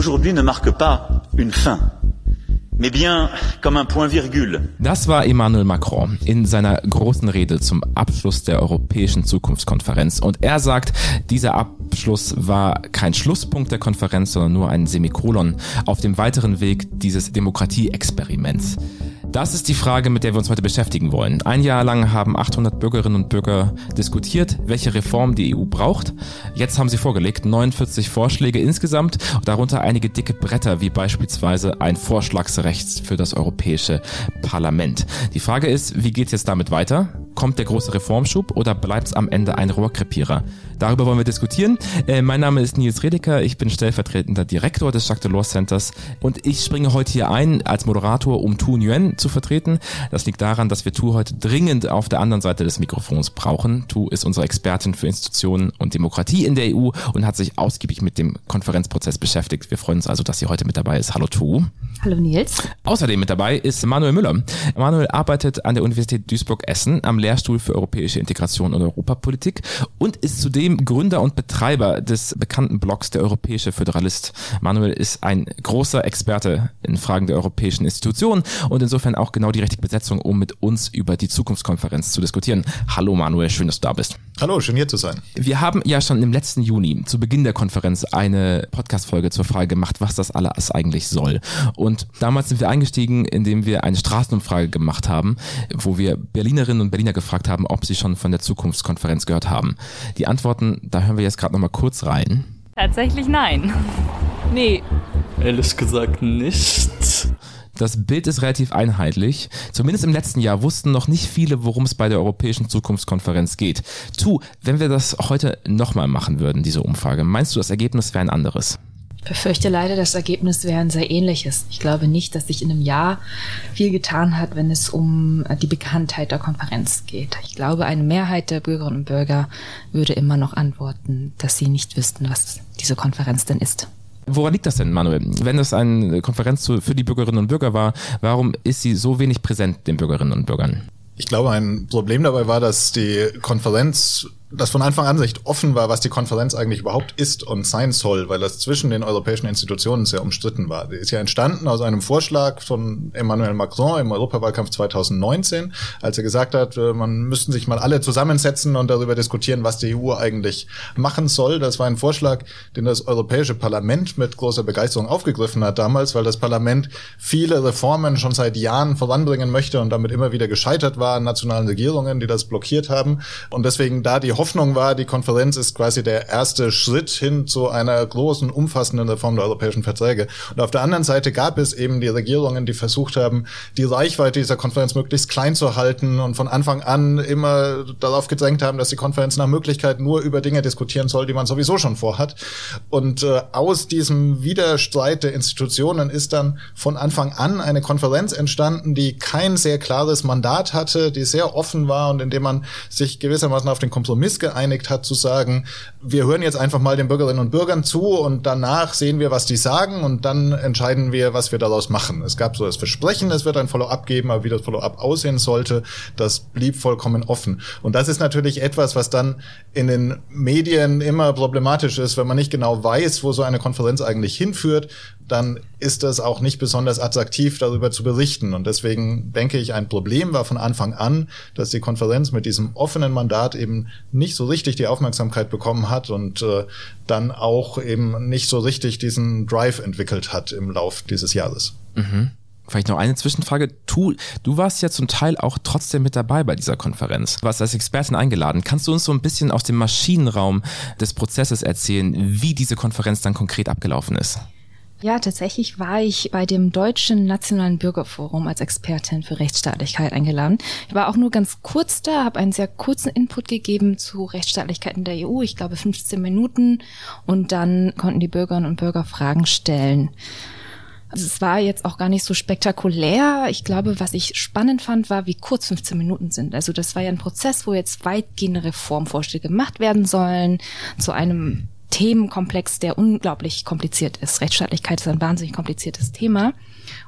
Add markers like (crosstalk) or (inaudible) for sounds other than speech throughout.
aujourd'hui ne marque pas une fin. Das war Emmanuel Macron in seiner großen Rede zum Abschluss der Europäischen Zukunftskonferenz. Und er sagt, dieser Abschluss war kein Schlusspunkt der Konferenz, sondern nur ein Semikolon auf dem weiteren Weg dieses Demokratieexperiments. Das ist die Frage, mit der wir uns heute beschäftigen wollen. Ein Jahr lang haben 800 Bürgerinnen und Bürger diskutiert, welche Reform die EU braucht. Jetzt haben sie vorgelegt 49 Vorschläge insgesamt, darunter einige dicke Bretter, wie beispielsweise ein Vorschlagsrecht für das Europäische Parlament. Die Frage ist, wie geht's jetzt damit weiter? Kommt der große Reformschub oder bleibt's am Ende ein Rohrkrepierer? Darüber wollen wir diskutieren. Äh, mein Name ist Nils Redeker, ich bin stellvertretender Direktor des Jacques Delors Centers und ich springe heute hier ein als Moderator, um Tu Nguyen zu vertreten. Das liegt daran, dass wir Tu heute dringend auf der anderen Seite des Mikrofons brauchen. Tu ist unsere Expertin für Institutionen und Demokratie in der EU und hat sich ausgiebig mit dem Konferenzprozess beschäftigt. Wir freuen uns also, dass sie heute mit dabei ist. Hallo Tu. Hallo Nils. Außerdem mit dabei ist Manuel Müller. Manuel arbeitet an der Universität Duisburg-Essen am Lehrstuhl für europäische Integration und Europapolitik und ist zudem Gründer und Betreiber des bekannten Blogs Der Europäische Föderalist. Manuel ist ein großer Experte in Fragen der europäischen Institutionen und insofern auch genau die richtige Besetzung, um mit uns über die Zukunftskonferenz zu diskutieren. Hallo Manuel, schön, dass du da bist. Hallo, schön hier zu sein. Wir haben ja schon im letzten Juni zu Beginn der Konferenz eine Podcast-Folge zur Frage gemacht, was das alles eigentlich soll. Und damals sind wir eingestiegen, indem wir eine Straßenumfrage gemacht haben, wo wir Berlinerinnen und Berliner gefragt haben, ob sie schon von der Zukunftskonferenz gehört haben. Die Antworten, da hören wir jetzt gerade noch mal kurz rein. Tatsächlich nein. Nee. Ehrlich gesagt nicht. Das Bild ist relativ einheitlich. Zumindest im letzten Jahr wussten noch nicht viele, worum es bei der Europäischen Zukunftskonferenz geht. Tu, wenn wir das heute nochmal machen würden, diese Umfrage, meinst du, das Ergebnis wäre ein anderes? Ich befürchte leider, das Ergebnis wäre ein sehr ähnliches. Ich glaube nicht, dass sich in einem Jahr viel getan hat, wenn es um die Bekanntheit der Konferenz geht. Ich glaube, eine Mehrheit der Bürgerinnen und Bürger würde immer noch antworten, dass sie nicht wüssten, was diese Konferenz denn ist. Woran liegt das denn, Manuel? Wenn es eine Konferenz für die Bürgerinnen und Bürger war, warum ist sie so wenig präsent den Bürgerinnen und Bürgern? Ich glaube, ein Problem dabei war, dass die Konferenz dass von Anfang an recht offen war, was die Konferenz eigentlich überhaupt ist und sein soll, weil das zwischen den europäischen Institutionen sehr umstritten war. Die ist ja entstanden aus einem Vorschlag von Emmanuel Macron im Europawahlkampf 2019, als er gesagt hat, äh, man müssten sich mal alle zusammensetzen und darüber diskutieren, was die EU eigentlich machen soll. Das war ein Vorschlag, den das Europäische Parlament mit großer Begeisterung aufgegriffen hat damals, weil das Parlament viele Reformen schon seit Jahren voranbringen möchte und damit immer wieder gescheitert war an nationalen Regierungen, die das blockiert haben. Und deswegen da die Hoffnung war, die Konferenz ist quasi der erste Schritt hin zu einer großen, umfassenden Reform der europäischen Verträge. Und auf der anderen Seite gab es eben die Regierungen, die versucht haben, die Reichweite dieser Konferenz möglichst klein zu halten und von Anfang an immer darauf gedrängt haben, dass die Konferenz nach Möglichkeit nur über Dinge diskutieren soll, die man sowieso schon vorhat. Und äh, aus diesem Widerstreit der Institutionen ist dann von Anfang an eine Konferenz entstanden, die kein sehr klares Mandat hatte, die sehr offen war und in man sich gewissermaßen auf den Kompromiss Kompromiss geeinigt hat, zu sagen, wir hören jetzt einfach mal den Bürgerinnen und Bürgern zu und danach sehen wir, was die sagen und dann entscheiden wir, was wir daraus machen. Es gab so das Versprechen, es wird ein Follow-up geben, aber wie das Follow-up aussehen sollte, das blieb vollkommen offen. Und das ist natürlich etwas, was dann in den Medien immer problematisch ist, wenn man nicht genau weiß, wo so eine Konferenz eigentlich hinführt, dann ist es auch nicht besonders attraktiv, darüber zu berichten. Und deswegen denke ich, ein Problem war von Anfang an, dass die Konferenz mit diesem offenen Mandat eben nicht so richtig die Aufmerksamkeit bekommen hat und äh, dann auch eben nicht so richtig diesen Drive entwickelt hat im Lauf dieses Jahres. Mhm. Vielleicht noch eine Zwischenfrage. Du, du warst ja zum Teil auch trotzdem mit dabei bei dieser Konferenz. Du warst als Expertin eingeladen. Kannst du uns so ein bisschen aus dem Maschinenraum des Prozesses erzählen, wie diese Konferenz dann konkret abgelaufen ist? Ja, tatsächlich war ich bei dem Deutschen Nationalen Bürgerforum als Expertin für Rechtsstaatlichkeit eingeladen. Ich war auch nur ganz kurz da, habe einen sehr kurzen Input gegeben zu Rechtsstaatlichkeit in der EU, ich glaube 15 Minuten, und dann konnten die Bürgerinnen und Bürger Fragen stellen. Also es war jetzt auch gar nicht so spektakulär. Ich glaube, was ich spannend fand, war, wie kurz 15 Minuten sind. Also das war ja ein Prozess, wo jetzt weitgehende Reformvorschläge gemacht werden sollen zu einem Themenkomplex, der unglaublich kompliziert ist. Rechtsstaatlichkeit ist ein wahnsinnig kompliziertes Thema.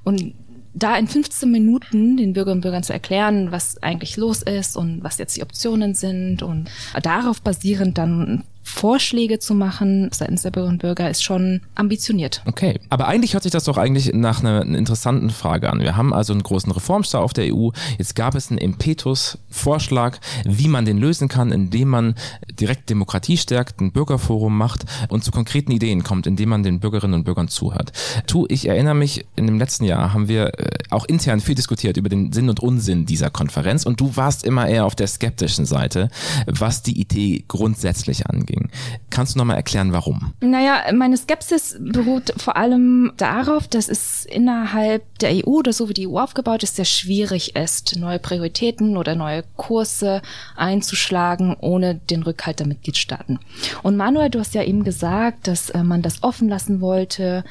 Und da in 15 Minuten den Bürgerinnen und Bürgern zu erklären, was eigentlich los ist und was jetzt die Optionen sind und darauf basierend dann Vorschläge zu machen seitens der Bürgerinnen und Bürger ist schon ambitioniert. Okay, aber eigentlich hört sich das doch eigentlich nach einer, interessanten Frage an. Wir haben also einen großen Reformstau auf der EU. Jetzt gab es einen Impetus-Vorschlag, wie man den lösen kann, indem man direkt Demokratie stärkt, ein Bürgerforum macht und zu konkreten Ideen kommt, indem man den Bürgerinnen und Bürgern zuhört. Tu, ich erinnere mich, in dem letzten Jahr haben wir äh, auch intern viel diskutiert über den Sinn und Unsinn dieser Konferenz und du warst immer eher auf der skeptischen Seite, was die Idee grundsätzlich anging. Kannst du nochmal erklären, warum? Naja, meine Skepsis beruht vor allem darauf, dass es innerhalb der EU oder so wie die EU aufgebaut ist, sehr schwierig ist, neue Prioritäten oder neue Kurse einzuschlagen, ohne den Rückhalt der Mitgliedstaaten. Und Manuel, du hast ja eben gesagt, dass äh, man das offen lassen wollte,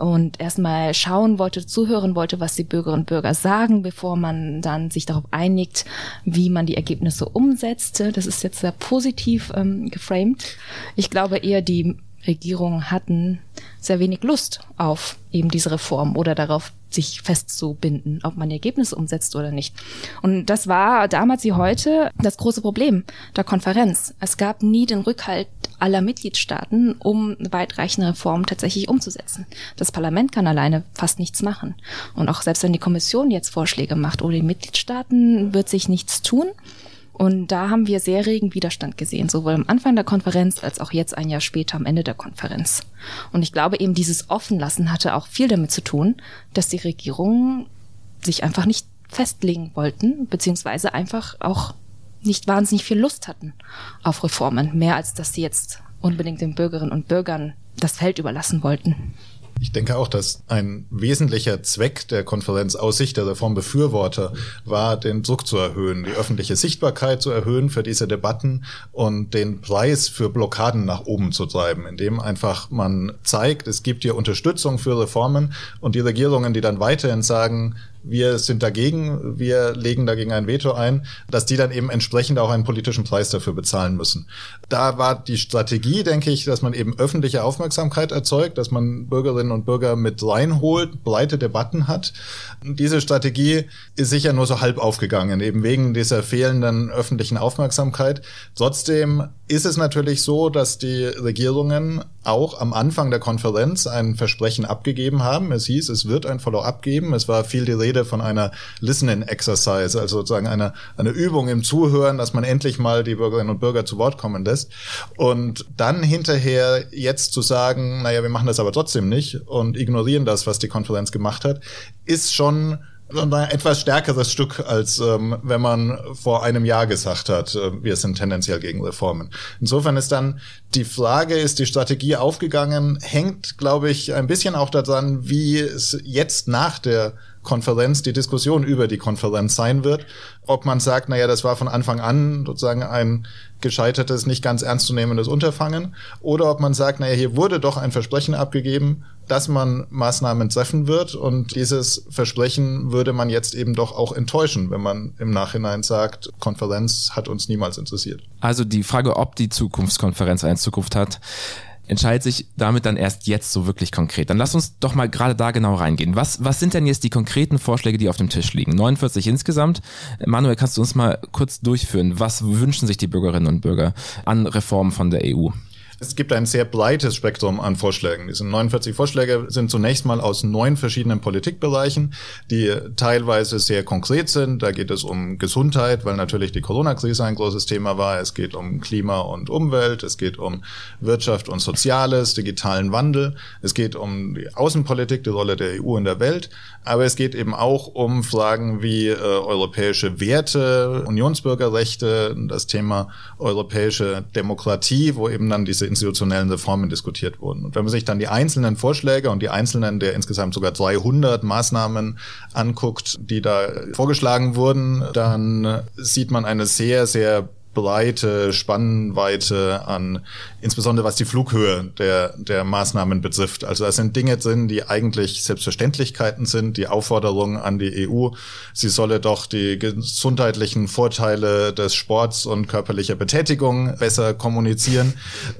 und erstmal schauen wollte, zuhören wollte, was die Bürgerinnen und Bürger sagen, bevor man dann sich darauf einigt, wie man die Ergebnisse umsetzt. Das ist jetzt sehr positiv ähm, geframed. Ich glaube eher, die Regierungen hatten sehr wenig Lust auf eben diese Reform oder darauf, sich festzubinden, ob man Ergebnisse umsetzt oder nicht. Und das war damals wie heute das große Problem der Konferenz. Es gab nie den Rückhalt aller Mitgliedstaaten, um weitreichende Reformen tatsächlich umzusetzen. Das Parlament kann alleine fast nichts machen. Und auch selbst wenn die Kommission jetzt Vorschläge macht oder die Mitgliedstaaten, wird sich nichts tun. Und da haben wir sehr regen Widerstand gesehen, sowohl am Anfang der Konferenz als auch jetzt ein Jahr später am Ende der Konferenz. Und ich glaube eben, dieses Offenlassen hatte auch viel damit zu tun, dass die Regierungen sich einfach nicht festlegen wollten, beziehungsweise einfach auch nicht wahnsinnig viel Lust hatten auf Reformen, mehr als dass sie jetzt unbedingt den Bürgerinnen und Bürgern das Feld überlassen wollten. Ich denke auch, dass ein wesentlicher Zweck der Konferenz aus Sicht der Reformbefürworter war, den Druck zu erhöhen, die öffentliche Sichtbarkeit zu erhöhen für diese Debatten und den Preis für Blockaden nach oben zu treiben, indem einfach man zeigt, es gibt hier Unterstützung für Reformen und die Regierungen, die dann weiterhin sagen, wir sind dagegen, wir legen dagegen ein Veto ein, dass die dann eben entsprechend auch einen politischen Preis dafür bezahlen müssen. Da war die Strategie, denke ich, dass man eben öffentliche Aufmerksamkeit erzeugt, dass man Bürgerinnen und Bürger mit reinholt, breite Debatten hat. Diese Strategie ist sicher nur so halb aufgegangen, eben wegen dieser fehlenden öffentlichen Aufmerksamkeit. Trotzdem ist es natürlich so, dass die Regierungen auch am Anfang der Konferenz ein Versprechen abgegeben haben. Es hieß, es wird ein Follow-up geben. Es war viel die Rede von einer Listening Exercise, also sozusagen eine, eine Übung im Zuhören, dass man endlich mal die Bürgerinnen und Bürger zu Wort kommen lässt. Und dann hinterher jetzt zu sagen, naja, wir machen das aber trotzdem nicht und ignorieren das, was die Konferenz gemacht hat, ist schon ein etwas stärkeres Stück, als ähm, wenn man vor einem Jahr gesagt hat, äh, wir sind tendenziell gegen Reformen. Insofern ist dann die Frage, ist die Strategie aufgegangen, hängt, glaube ich, ein bisschen auch daran, wie es jetzt nach der Konferenz die Diskussion über die Konferenz sein wird. Ob man sagt, naja, das war von Anfang an sozusagen ein gescheitertes, nicht ganz ernstzunehmendes Unterfangen, oder ob man sagt, naja, hier wurde doch ein Versprechen abgegeben, dass man Maßnahmen treffen wird und dieses Versprechen würde man jetzt eben doch auch enttäuschen, wenn man im Nachhinein sagt, Konferenz hat uns niemals interessiert. Also die Frage, ob die Zukunftskonferenz eine Zukunft hat, entscheidet sich damit dann erst jetzt so wirklich konkret. Dann lass uns doch mal gerade da genau reingehen. Was, was sind denn jetzt die konkreten Vorschläge, die auf dem Tisch liegen? 49 insgesamt. Manuel, kannst du uns mal kurz durchführen? Was wünschen sich die Bürgerinnen und Bürger an Reformen von der EU? Es gibt ein sehr breites Spektrum an Vorschlägen. Diese 49 Vorschläge sind zunächst mal aus neun verschiedenen Politikbereichen, die teilweise sehr konkret sind. Da geht es um Gesundheit, weil natürlich die Corona-Krise ein großes Thema war. Es geht um Klima und Umwelt. Es geht um Wirtschaft und Soziales, digitalen Wandel. Es geht um die Außenpolitik, die Rolle der EU in der Welt. Aber es geht eben auch um Fragen wie äh, europäische Werte, Unionsbürgerrechte, das Thema europäische Demokratie, wo eben dann diese institutionellen Reformen diskutiert wurden. Und wenn man sich dann die einzelnen Vorschläge und die einzelnen der insgesamt sogar 200 Maßnahmen anguckt, die da vorgeschlagen wurden, dann sieht man eine sehr, sehr breite Spannweite an, insbesondere was die Flughöhe der, der Maßnahmen betrifft. Also da sind Dinge drin, die eigentlich Selbstverständlichkeiten sind, die Aufforderung an die EU, sie solle doch die gesundheitlichen Vorteile des Sports und körperlicher Betätigung besser kommunizieren.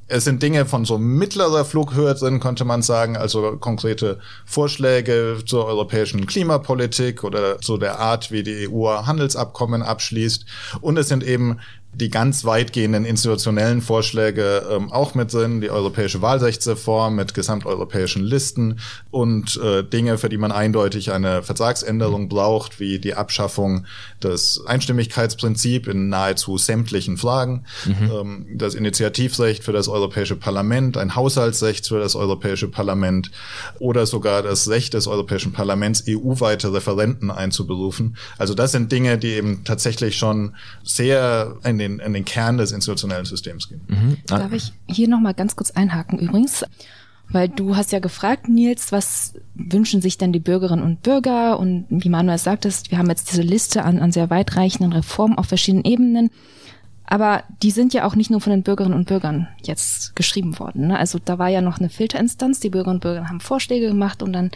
Es sind Dinge von so mittlerer Flughöhe drin, könnte man sagen, also konkrete Vorschläge zur europäischen Klimapolitik oder zu der Art, wie die EU Handelsabkommen abschließt. Und es sind eben die ganz weitgehenden institutionellen Vorschläge ähm, auch mit drin, die europäische Wahlrechtsreform mit gesamteuropäischen Listen und äh, Dinge, für die man eindeutig eine Vertragsänderung braucht, wie die Abschaffung des Einstimmigkeitsprinzips in nahezu sämtlichen Fragen, mhm. ähm, das Initiativrecht für das Europäische Parlament, ein Haushaltsrecht für das Europäische Parlament oder sogar das Recht des Europäischen Parlaments, EU-weite Referenten einzuberufen. Also das sind Dinge, die eben tatsächlich schon sehr in den, in den Kern des institutionellen Systems gehen. Mhm. Darf ich hier nochmal ganz kurz einhaken übrigens? Weil du hast ja gefragt, Nils, was wünschen sich denn die Bürgerinnen und Bürger? Und wie Manuel sagtest, wir haben jetzt diese Liste an, an sehr weitreichenden Reformen auf verschiedenen Ebenen. Aber die sind ja auch nicht nur von den Bürgerinnen und Bürgern jetzt geschrieben worden. Ne? Also da war ja noch eine Filterinstanz. Die Bürgerinnen und Bürger haben Vorschläge gemacht und dann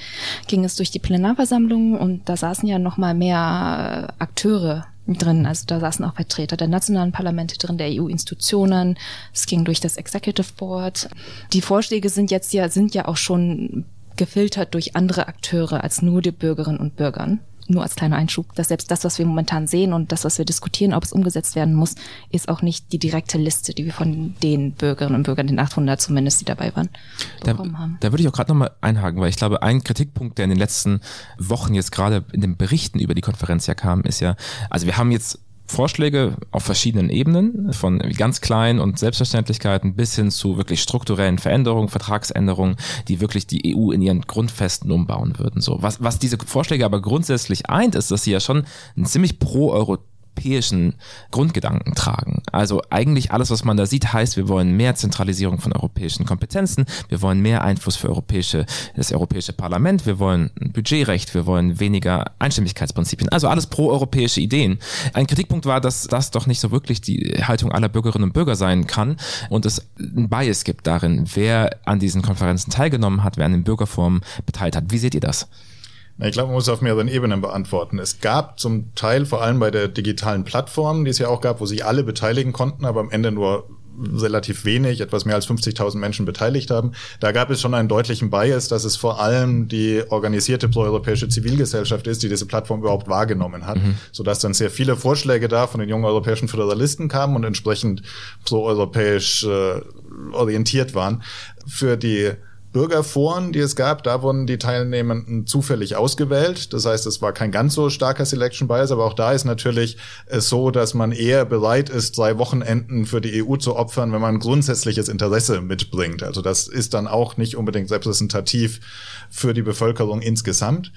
ging es durch die Plenarversammlung und da saßen ja noch mal mehr Akteure drin. Also da saßen auch Vertreter der nationalen Parlamente drin, der EU-Institutionen. Es ging durch das Executive Board. Die Vorschläge sind jetzt ja, sind ja auch schon gefiltert durch andere Akteure als nur die Bürgerinnen und Bürgern nur als kleiner Einschub, dass selbst das, was wir momentan sehen und das, was wir diskutieren, ob es umgesetzt werden muss, ist auch nicht die direkte Liste, die wir von den Bürgerinnen und Bürgern, den 800 zumindest, die dabei waren, bekommen da, haben. Da würde ich auch gerade nochmal einhaken, weil ich glaube, ein Kritikpunkt, der in den letzten Wochen jetzt gerade in den Berichten über die Konferenz ja kam, ist ja, also wir haben jetzt Vorschläge auf verschiedenen Ebenen, von ganz kleinen und Selbstverständlichkeiten bis hin zu wirklich strukturellen Veränderungen, Vertragsänderungen, die wirklich die EU in ihren Grundfesten umbauen würden. So, was, was diese Vorschläge aber grundsätzlich eint, ist, dass sie ja schon ein ziemlich pro-euro europäischen Grundgedanken tragen. Also eigentlich alles, was man da sieht, heißt, wir wollen mehr Zentralisierung von europäischen Kompetenzen, wir wollen mehr Einfluss für europäische, das Europäische Parlament, wir wollen Budgetrecht, wir wollen weniger Einstimmigkeitsprinzipien, also alles pro-europäische Ideen. Ein Kritikpunkt war, dass das doch nicht so wirklich die Haltung aller Bürgerinnen und Bürger sein kann und es ein Bias gibt darin, wer an diesen Konferenzen teilgenommen hat, wer an den Bürgerformen beteiligt hat. Wie seht ihr das? Ich glaube, man muss auf mehreren Ebenen beantworten. Es gab zum Teil, vor allem bei der digitalen Plattform, die es ja auch gab, wo sich alle beteiligen konnten, aber am Ende nur relativ wenig, etwas mehr als 50.000 Menschen beteiligt haben. Da gab es schon einen deutlichen Bias, dass es vor allem die organisierte proeuropäische Zivilgesellschaft ist, die diese Plattform überhaupt wahrgenommen hat, mhm. sodass dann sehr viele Vorschläge da von den jungen europäischen Föderalisten kamen und entsprechend proeuropäisch äh, orientiert waren. Für die Bürgerforen, die es gab, da wurden die Teilnehmenden zufällig ausgewählt. Das heißt, es war kein ganz so starker Selection Bias, aber auch da ist natürlich es so, dass man eher bereit ist, drei Wochenenden für die EU zu opfern, wenn man grundsätzliches Interesse mitbringt. Also das ist dann auch nicht unbedingt repräsentativ für die Bevölkerung insgesamt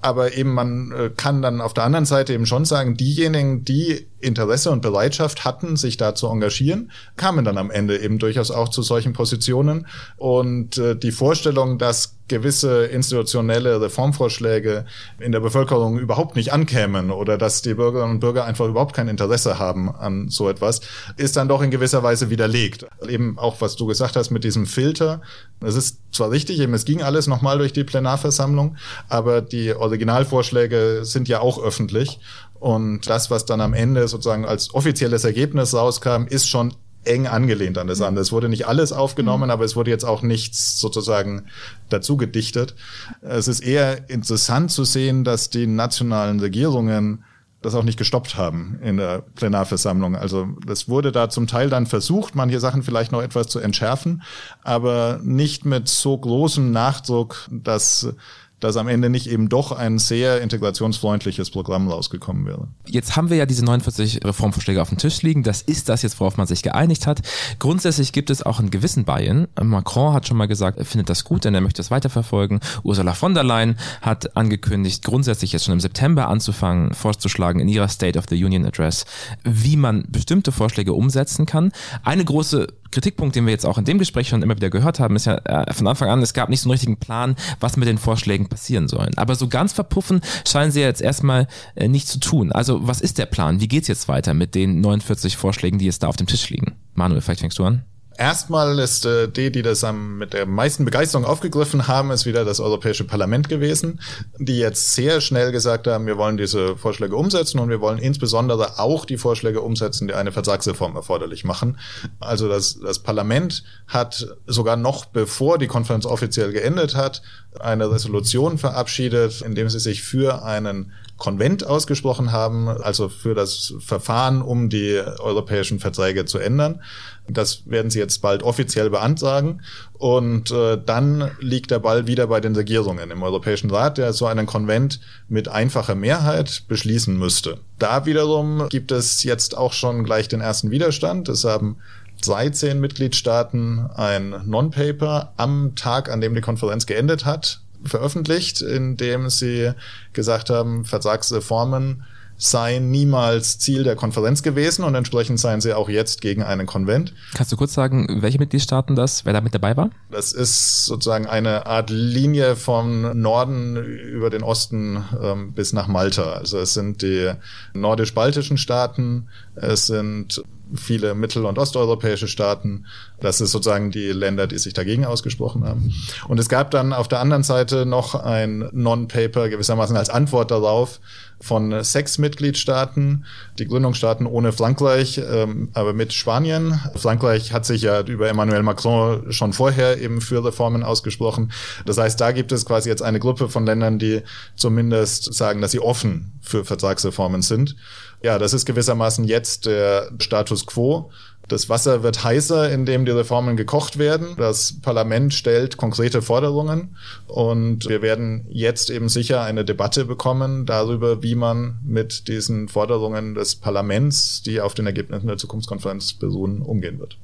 aber eben man äh, kann dann auf der anderen Seite eben schon sagen, diejenigen, die Interesse und Bereitschaft hatten, sich da zu engagieren, kamen dann am Ende eben durchaus auch zu solchen Positionen. Und äh, die Vorstellung, dass gewisse institutionelle Reformvorschläge in der Bevölkerung überhaupt nicht ankämen oder dass die Bürgerinnen und Bürger einfach überhaupt kein Interesse haben an so etwas, ist dann doch in gewisser Weise widerlegt. Eben auch, was du gesagt hast mit diesem Filter. Es ist zwar richtig, eben es ging alles nochmal durch die Plenarversammlung, aber die Originalvorschläge sind ja auch öffentlich. Und das, was dann am Ende sozusagen als offizielles Ergebnis rauskam, ist schon eng angelehnt an das andere. Es wurde nicht alles aufgenommen, mhm. aber es wurde jetzt auch nichts sozusagen dazu gedichtet. Es ist eher interessant zu sehen, dass die nationalen Regierungen das auch nicht gestoppt haben in der Plenarversammlung. Also das wurde da zum Teil dann versucht, manche Sachen vielleicht noch etwas zu entschärfen, aber nicht mit so großem Nachdruck, dass dass am Ende nicht eben doch ein sehr integrationsfreundliches Programm rausgekommen wäre. Jetzt haben wir ja diese 49 Reformvorschläge auf dem Tisch liegen. Das ist das jetzt, worauf man sich geeinigt hat. Grundsätzlich gibt es auch einen gewissen Buy-in. Macron hat schon mal gesagt, er findet das gut, denn er möchte es weiterverfolgen. Ursula von der Leyen hat angekündigt, grundsätzlich jetzt schon im September anzufangen, vorzuschlagen in ihrer State of the Union Address, wie man bestimmte Vorschläge umsetzen kann. Eine große Kritikpunkt, den wir jetzt auch in dem Gespräch schon immer wieder gehört haben, ist ja äh, von Anfang an, es gab nicht so einen richtigen Plan, was mit den Vorschlägen passieren sollen. Aber so ganz verpuffen scheinen sie jetzt erstmal äh, nicht zu tun. Also was ist der Plan? Wie geht's jetzt weiter mit den 49 Vorschlägen, die jetzt da auf dem Tisch liegen? Manuel, vielleicht fängst du an. Erstmal ist äh, die, die das am, mit der meisten Begeisterung aufgegriffen haben, ist wieder das Europäische Parlament gewesen, die jetzt sehr schnell gesagt haben, wir wollen diese Vorschläge umsetzen und wir wollen insbesondere auch die Vorschläge umsetzen, die eine Vertragsreform erforderlich machen. Also das, das Parlament hat sogar noch bevor die Konferenz offiziell geendet hat, eine Resolution verabschiedet, in dem sie sich für einen Konvent ausgesprochen haben, also für das Verfahren, um die europäischen Verträge zu ändern. Das werden sie jetzt bald offiziell beantragen. Und äh, dann liegt der Ball wieder bei den Regierungen im Europäischen Rat, der so einen Konvent mit einfacher Mehrheit beschließen müsste. Da wiederum gibt es jetzt auch schon gleich den ersten Widerstand. Es haben 13 Mitgliedstaaten ein Non-Paper am Tag, an dem die Konferenz geendet hat, veröffentlicht, in dem sie gesagt haben, Vertragsreformen seien niemals Ziel der Konferenz gewesen und entsprechend seien sie auch jetzt gegen einen Konvent. Kannst du kurz sagen, welche Mitgliedstaaten das, wer da mit dabei war? Das ist sozusagen eine Art Linie vom Norden über den Osten ähm, bis nach Malta. Also es sind die nordisch-baltischen Staaten, es sind viele mittel- und osteuropäische Staaten. Das ist sozusagen die Länder, die sich dagegen ausgesprochen haben. Und es gab dann auf der anderen Seite noch ein Non-Paper gewissermaßen als Antwort darauf von sechs Mitgliedstaaten, die Gründungsstaaten ohne Frankreich, ähm, aber mit Spanien. Frankreich hat sich ja über Emmanuel Macron schon vorher eben für Reformen ausgesprochen. Das heißt, da gibt es quasi jetzt eine Gruppe von Ländern, die zumindest sagen, dass sie offen für Vertragsreformen sind. Ja, das ist gewissermaßen jetzt der Status quo. Das Wasser wird heißer, indem die Reformen gekocht werden. Das Parlament stellt konkrete Forderungen und wir werden jetzt eben sicher eine Debatte bekommen darüber, wie man mit diesen Forderungen des Parlaments, die auf den Ergebnissen der Zukunftskonferenz beruhen, umgehen wird.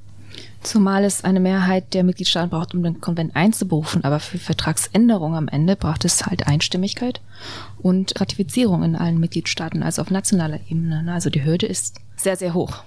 Zumal es eine Mehrheit der Mitgliedstaaten braucht, um den Konvent einzuberufen, aber für Vertragsänderungen am Ende braucht es halt Einstimmigkeit und Ratifizierung in allen Mitgliedstaaten, also auf nationaler Ebene. Also die Hürde ist sehr, sehr hoch.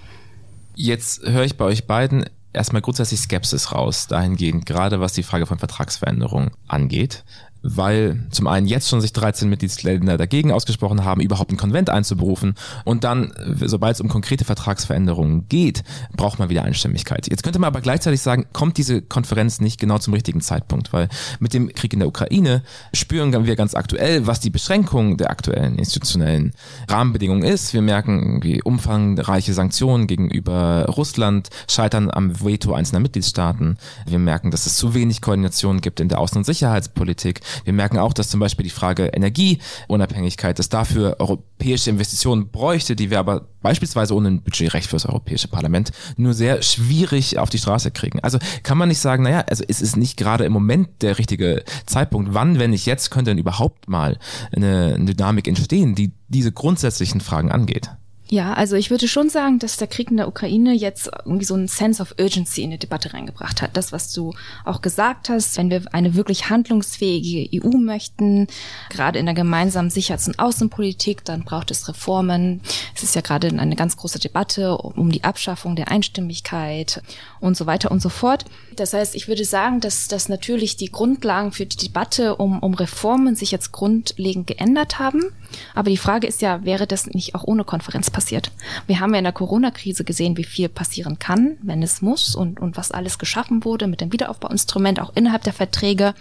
Jetzt höre ich bei euch beiden erstmal grundsätzlich Skepsis raus, dahingehend, gerade was die Frage von Vertragsveränderungen angeht weil zum einen jetzt schon sich 13 Mitgliedsländer dagegen ausgesprochen haben, überhaupt einen Konvent einzuberufen und dann, sobald es um konkrete Vertragsveränderungen geht, braucht man wieder Einstimmigkeit. Jetzt könnte man aber gleichzeitig sagen, kommt diese Konferenz nicht genau zum richtigen Zeitpunkt, weil mit dem Krieg in der Ukraine spüren wir ganz aktuell, was die Beschränkung der aktuellen institutionellen Rahmenbedingungen ist. Wir merken irgendwie umfangreiche Sanktionen gegenüber Russland, scheitern am Veto einzelner Mitgliedstaaten. Wir merken, dass es zu wenig Koordination gibt in der Außen- und Sicherheitspolitik. Wir merken auch, dass zum Beispiel die Frage Energieunabhängigkeit, dass dafür europäische Investitionen bräuchte, die wir aber beispielsweise ohne ein Budgetrecht fürs Europäische Parlament nur sehr schwierig auf die Straße kriegen. Also kann man nicht sagen, naja, also es ist nicht gerade im Moment der richtige Zeitpunkt. Wann, wenn nicht jetzt, könnte denn überhaupt mal eine, eine Dynamik entstehen, die diese grundsätzlichen Fragen angeht? Ja, also ich würde schon sagen, dass der Krieg in der Ukraine jetzt irgendwie so einen Sense of Urgency in die Debatte reingebracht hat. Das, was du auch gesagt hast, wenn wir eine wirklich handlungsfähige EU möchten, gerade in der gemeinsamen Sicherheits- und Außenpolitik, dann braucht es Reformen. Es ist ja gerade eine ganz große Debatte um die Abschaffung der Einstimmigkeit und so weiter und so fort. Das heißt, ich würde sagen, dass, dass natürlich die Grundlagen für die Debatte um, um Reformen sich jetzt grundlegend geändert haben. Aber die Frage ist ja, wäre das nicht auch ohne Konferenz passiert? Wir haben ja in der Corona-Krise gesehen, wie viel passieren kann, wenn es muss und, und was alles geschaffen wurde mit dem Wiederaufbauinstrument, auch innerhalb der Verträge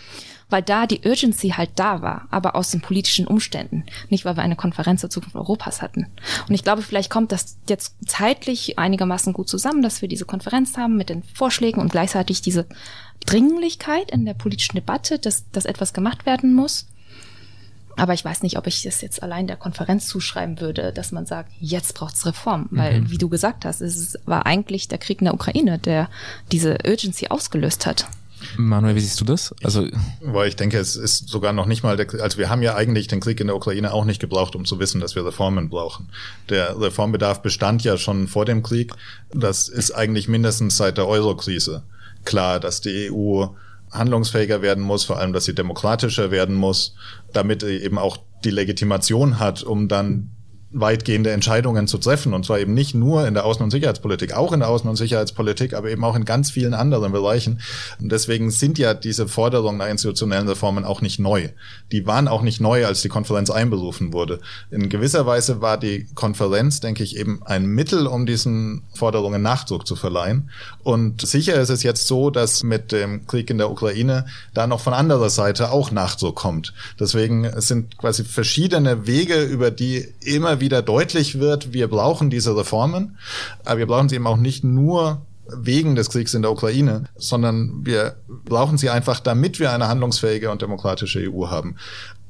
weil da die Urgency halt da war, aber aus den politischen Umständen, nicht weil wir eine Konferenz zur Zukunft Europas hatten. Und ich glaube, vielleicht kommt das jetzt zeitlich einigermaßen gut zusammen, dass wir diese Konferenz haben mit den Vorschlägen und gleichzeitig diese Dringlichkeit in der politischen Debatte, dass, dass etwas gemacht werden muss. Aber ich weiß nicht, ob ich das jetzt allein der Konferenz zuschreiben würde, dass man sagt, jetzt braucht's Reform. Weil, mhm. wie du gesagt hast, es war eigentlich der Krieg in der Ukraine, der diese Urgency ausgelöst hat. Manuel, wie siehst du das? Also, weil ich denke, es ist sogar noch nicht mal, der, also wir haben ja eigentlich den Krieg in der Ukraine auch nicht gebraucht, um zu wissen, dass wir Reformen brauchen. Der Reformbedarf bestand ja schon vor dem Krieg. Das ist eigentlich mindestens seit der Euro-Krise klar, dass die EU handlungsfähiger werden muss, vor allem, dass sie demokratischer werden muss, damit eben auch die Legitimation hat, um dann weitgehende Entscheidungen zu treffen. Und zwar eben nicht nur in der Außen- und Sicherheitspolitik, auch in der Außen- und Sicherheitspolitik, aber eben auch in ganz vielen anderen Bereichen. Und deswegen sind ja diese Forderungen nach institutionellen Reformen auch nicht neu. Die waren auch nicht neu, als die Konferenz einberufen wurde. In gewisser Weise war die Konferenz, denke ich, eben ein Mittel, um diesen Forderungen Nachdruck zu verleihen. Und sicher ist es jetzt so, dass mit dem Krieg in der Ukraine da noch von anderer Seite auch Nachdruck kommt. Deswegen sind quasi verschiedene Wege, über die immer wieder deutlich wird, wir brauchen diese Reformen, aber wir brauchen sie eben auch nicht nur wegen des Kriegs in der Ukraine, sondern wir brauchen sie einfach, damit wir eine handlungsfähige und demokratische EU haben.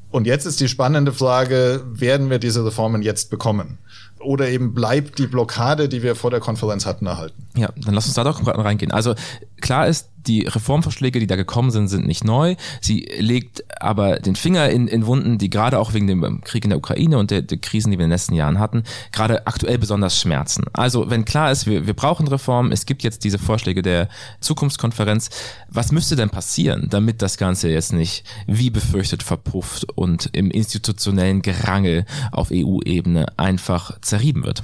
Und jetzt ist die spannende Frage, werden wir diese Reformen jetzt bekommen? Oder eben bleibt die Blockade, die wir vor der Konferenz hatten, erhalten? Ja, dann lass uns da doch reingehen. Also klar ist, die Reformvorschläge, die da gekommen sind, sind nicht neu. Sie legt aber den Finger in, in Wunden, die gerade auch wegen dem Krieg in der Ukraine und der, der Krisen, die wir in den letzten Jahren hatten, gerade aktuell besonders schmerzen. Also wenn klar ist, wir, wir brauchen Reformen, es gibt jetzt diese Vorschläge der Zukunftskonferenz, was müsste denn passieren, damit das Ganze jetzt nicht wie befürchtet verpufft und im institutionellen Gerangel auf EU-Ebene einfach zerrieben wird?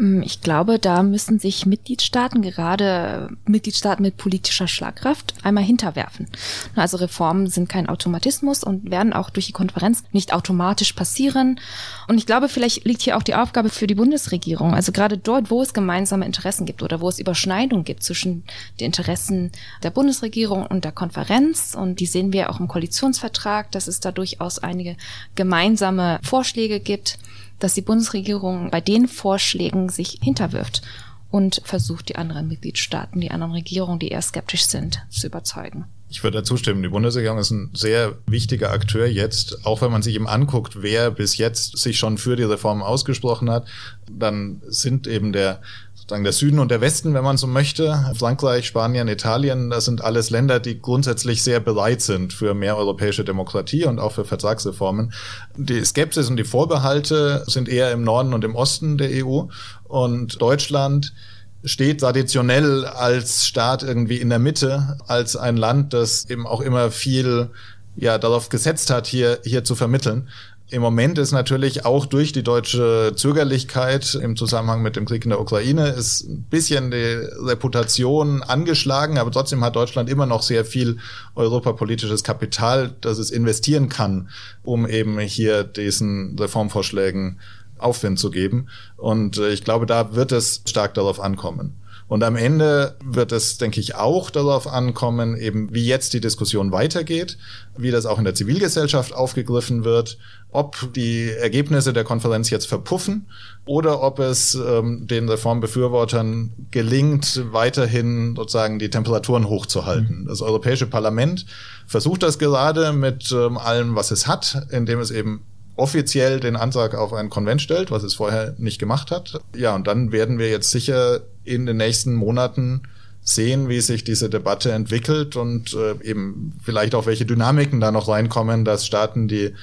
Hm, ich glaube, da müssen sich Mitgliedstaaten, gerade Mitgliedstaaten mit politischer Schlagkraft, einmal hinterwerfen. Also Reformen sind kein Automatismus und werden auch durch die Konferenz nicht automatisch passieren. Und ich glaube, vielleicht liegt hier auch die Aufgabe für die Bundesregierung. Also gerade dort, wo es gemeinsame Interessen gibt oder wo es Überschneidungen gibt zwischen den Interessen der Bundesregierung und der Konferenz. Und die sehen wir auch im Koalitionsvertrag, dass es da durchaus einige gemeinsame Vorschläge gibt dass die Bundesregierung bei den Vorschlägen sich hinterwirft und versucht, die anderen Mitgliedstaaten, die anderen Regierungen, die eher skeptisch sind, zu überzeugen. Ich würde dazu stimmen. Die Bundesregierung ist ein sehr wichtiger Akteur jetzt, auch wenn man sich eben anguckt, wer bis jetzt sich schon für die Reformen ausgesprochen hat, dann sind eben der sozusagen der Süden und der Westen, wenn man so möchte. Frankreich, Spanien, Italien, das sind alles Länder, die grundsätzlich sehr bereit sind für mehr europäische Demokratie und auch für Vertragsreformen. Die Skepsis und die Vorbehalte sind eher im Norden und im Osten der EU und Deutschland steht traditionell als Staat irgendwie in der Mitte, als ein Land, das eben auch immer viel ja darauf gesetzt hat, hier hier zu vermitteln. Im Moment ist natürlich auch durch die deutsche Zögerlichkeit im Zusammenhang mit dem Krieg in der Ukraine ist ein bisschen die Reputation angeschlagen, aber trotzdem hat Deutschland immer noch sehr viel europapolitisches Kapital, das es investieren kann, um eben hier diesen Reformvorschlägen Aufwind zu geben. Und äh, ich glaube, da wird es stark darauf ankommen. Und am Ende wird es, denke ich, auch darauf ankommen, eben wie jetzt die Diskussion weitergeht, wie das auch in der Zivilgesellschaft aufgegriffen wird, ob die Ergebnisse der Konferenz jetzt verpuffen oder ob es ähm, den Reformbefürwortern gelingt, weiterhin sozusagen die Temperaturen hochzuhalten. Mhm. Das Europäische Parlament versucht das gerade mit ähm, allem, was es hat, indem es eben offiziell den Antrag auf einen Konvent stellt, was es vorher nicht gemacht hat. Ja, und dann werden wir jetzt sicher in den nächsten Monaten sehen, wie sich diese Debatte entwickelt und äh, eben vielleicht auch welche Dynamiken da noch reinkommen, dass Staaten, die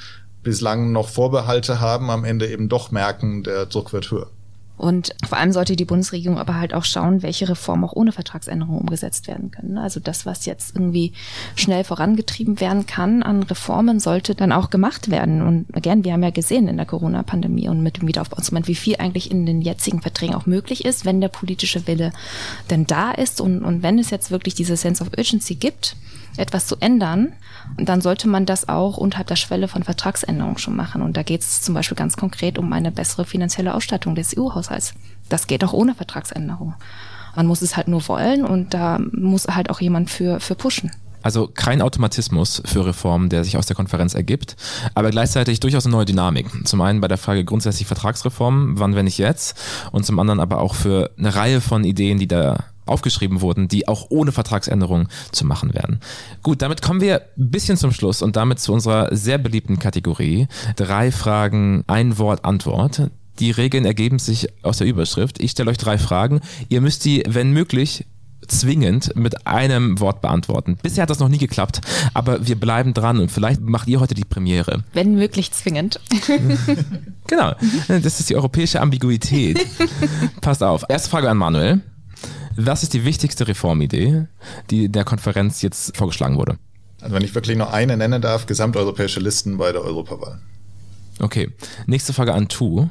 bislang noch Vorbehalte haben, am Ende eben doch merken, der Druck wird höher. Und vor allem sollte die Bundesregierung aber halt auch schauen, welche Reformen auch ohne Vertragsänderung umgesetzt werden können. Also das, was jetzt irgendwie schnell vorangetrieben werden kann an Reformen, sollte dann auch gemacht werden. Und again, wir haben ja gesehen in der Corona-Pandemie und mit dem Wiederaufbauinstrument, wie viel eigentlich in den jetzigen Verträgen auch möglich ist, wenn der politische Wille denn da ist und, und wenn es jetzt wirklich diese Sense of Urgency gibt, etwas zu ändern, dann sollte man das auch unterhalb der Schwelle von Vertragsänderungen schon machen. Und da geht es zum Beispiel ganz konkret um eine bessere finanzielle Ausstattung des EU-Haushalts. Das geht auch ohne Vertragsänderung. Man muss es halt nur wollen und da muss halt auch jemand für, für pushen. Also kein Automatismus für Reformen, der sich aus der Konferenz ergibt, aber gleichzeitig durchaus eine neue Dynamik. Zum einen bei der Frage grundsätzlich Vertragsreformen, wann, wenn nicht jetzt, und zum anderen aber auch für eine Reihe von Ideen, die da aufgeschrieben wurden, die auch ohne Vertragsänderung zu machen werden. Gut, damit kommen wir ein bisschen zum Schluss und damit zu unserer sehr beliebten Kategorie. Drei Fragen, ein Wort, Antwort. Die Regeln ergeben sich aus der Überschrift. Ich stelle euch drei Fragen. Ihr müsst die, wenn möglich, zwingend mit einem Wort beantworten. Bisher hat das noch nie geklappt, aber wir bleiben dran und vielleicht macht ihr heute die Premiere. Wenn möglich zwingend. (laughs) genau, das ist die europäische Ambiguität. (laughs) Passt auf. Erste Frage an Manuel. Was ist die wichtigste Reformidee, die der Konferenz jetzt vorgeschlagen wurde? Also wenn ich wirklich nur eine nennen darf, gesamteuropäische Listen bei der Europawahl. Okay. Nächste Frage an Tu.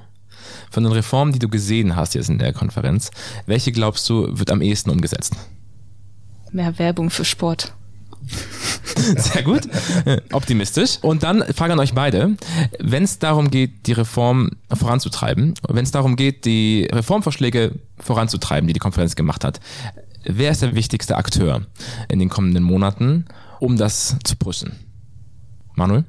Von den Reformen, die du gesehen hast jetzt in der Konferenz, welche glaubst du wird am ehesten umgesetzt? Mehr Werbung für Sport. Sehr gut. Optimistisch. Und dann Frage an euch beide. Wenn es darum geht, die Reform voranzutreiben, wenn es darum geht, die Reformvorschläge voranzutreiben, die die Konferenz gemacht hat, wer ist der wichtigste Akteur in den kommenden Monaten, um das zu pushen? Manuel?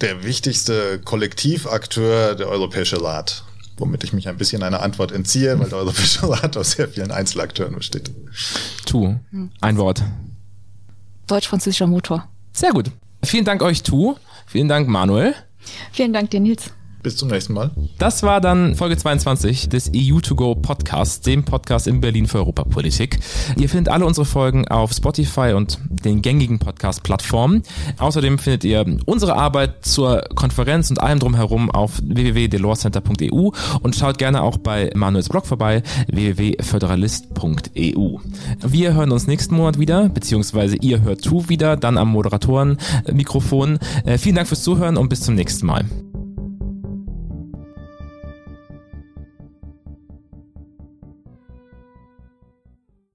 Der wichtigste Kollektivakteur, der Europäische Rat. Womit ich mich ein bisschen einer Antwort entziehe, weil der Europäische Rat aus sehr vielen Einzelakteuren besteht. Tu. Ein Wort. Deutsch-französischer Motor. Sehr gut. Vielen Dank euch, Tu. Vielen Dank, Manuel. Vielen Dank dir, Nils. Bis zum nächsten Mal. Das war dann Folge 22 des EU2Go Podcasts, dem Podcast in Berlin für Europapolitik. Ihr findet alle unsere Folgen auf Spotify und den gängigen Podcast-Plattformen. Außerdem findet ihr unsere Arbeit zur Konferenz und allem drumherum auf www.delawcenter.eu und schaut gerne auch bei Manuels Blog vorbei, www.föderalist.eu. Wir hören uns nächsten Monat wieder, beziehungsweise ihr hört Tu wieder, dann am Moderatoren-Mikrofon. Äh, vielen Dank fürs Zuhören und bis zum nächsten Mal.